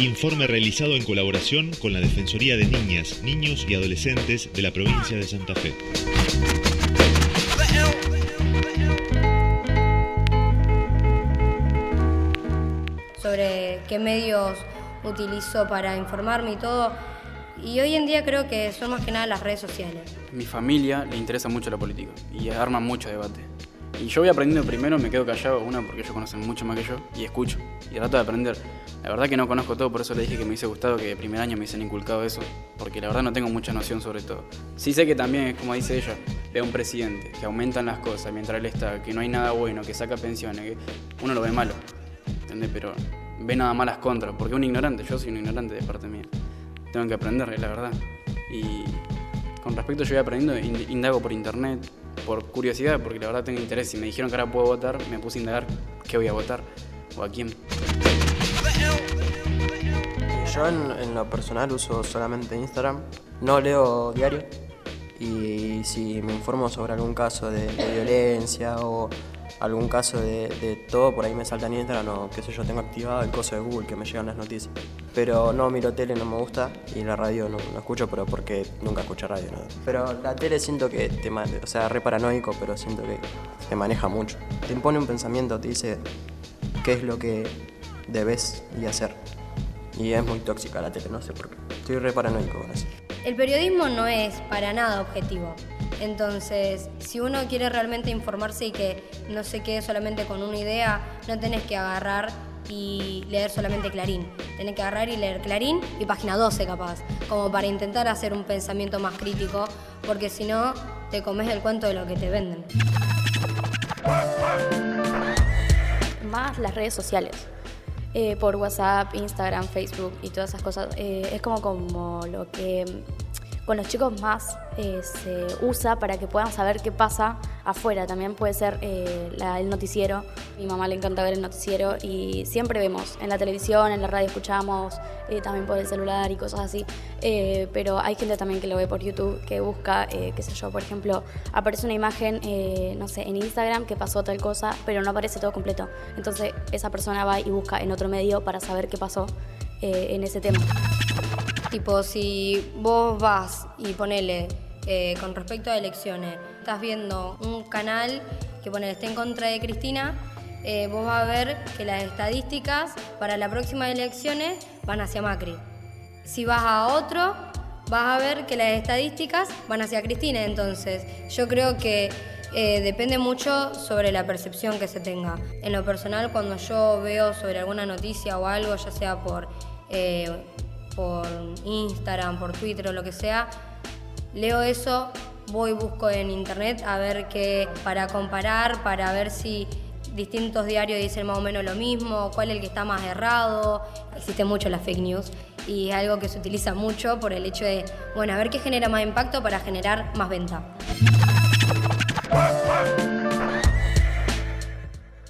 Informe realizado en colaboración con la Defensoría de Niñas, Niños y Adolescentes de la provincia de Santa Fe. Sobre qué medios utilizo para informarme y todo. Y hoy en día creo que son más que nada las redes sociales. Mi familia le interesa mucho la política y arma mucho debate. Y yo voy aprendiendo primero, me quedo callado, una porque ellos conocen mucho más que yo, y escucho, y trato de aprender. La verdad que no conozco todo, por eso le dije que me hubiese gustado que de primer año me hubiesen inculcado eso, porque la verdad no tengo mucha noción sobre todo. Sí sé que también, es como dice ella, ve a un presidente que aumentan las cosas mientras él está, que no hay nada bueno, que saca pensiones, que uno lo ve malo, ¿entendés? Pero ve nada más las contras, porque un ignorante, yo soy un ignorante de parte mía. Tengo que aprender, la verdad. Y con respecto yo voy aprendiendo, indago por internet, por curiosidad, porque la verdad tengo interés. Si me dijeron que ahora puedo votar, me puse a indagar qué voy a votar o a quién. Yo en, lo personal uso solamente Instagram, no leo diario y si me informo sobre algún caso de violencia o algún caso de, todo, por ahí me salta en Instagram o qué sé yo, tengo activado el coso de Google que me llegan las noticias. Pero no miro tele, no me gusta y la radio no, escucho, pero porque nunca escucho radio. ¿no? Pero la tele siento que te, o sea, re paranoico, pero siento que te maneja mucho. Te impone un pensamiento, te dice qué es lo que debes y hacer. Y es muy tóxica la tele, no sé por qué. Estoy re paranoico con eso. El periodismo no es para nada objetivo. Entonces, si uno quiere realmente informarse y que no se quede solamente con una idea, no tenés que agarrar y leer solamente Clarín. Tenés que agarrar y leer Clarín y página 12 capaz, como para intentar hacer un pensamiento más crítico, porque si no, te comes el cuento de lo que te venden. Más las redes sociales. Eh, por WhatsApp, Instagram, Facebook y todas esas cosas. Eh, es como, como lo que con los chicos más eh, se usa para que puedan saber qué pasa afuera. También puede ser eh, el noticiero. Mi mamá le encanta ver el noticiero y siempre vemos en la televisión, en la radio escuchamos, eh, también por el celular y cosas así. pero hay gente también que lo ve por YouTube, que busca, qué sé yo, por ejemplo, aparece una imagen, no sé, en Instagram que pasó tal cosa, pero no aparece todo completo. Entonces esa persona va y busca en otro medio para saber qué pasó en ese tema. Tipo, si vos vas y ponele eh, con respecto a elecciones, estás viendo un canal que pone está en contra de Cristina, eh, vos vas a ver que las estadísticas para las próximas elecciones van hacia Macri. Si vas a otro, vas a ver que las estadísticas van hacia Cristina. Entonces, yo creo que eh, depende mucho sobre la percepción que se tenga. En lo personal, cuando yo veo sobre alguna noticia o algo, ya sea por por Instagram, por Twitter o lo que sea, leo eso, voy busco en internet a ver qué, para comparar, para ver si distintos diarios dicen más o menos lo mismo, cuál es el que está más errado. Existe mucho la fake news y es algo que se utiliza mucho por el hecho de, bueno, a ver qué genera más impacto para generar más venta.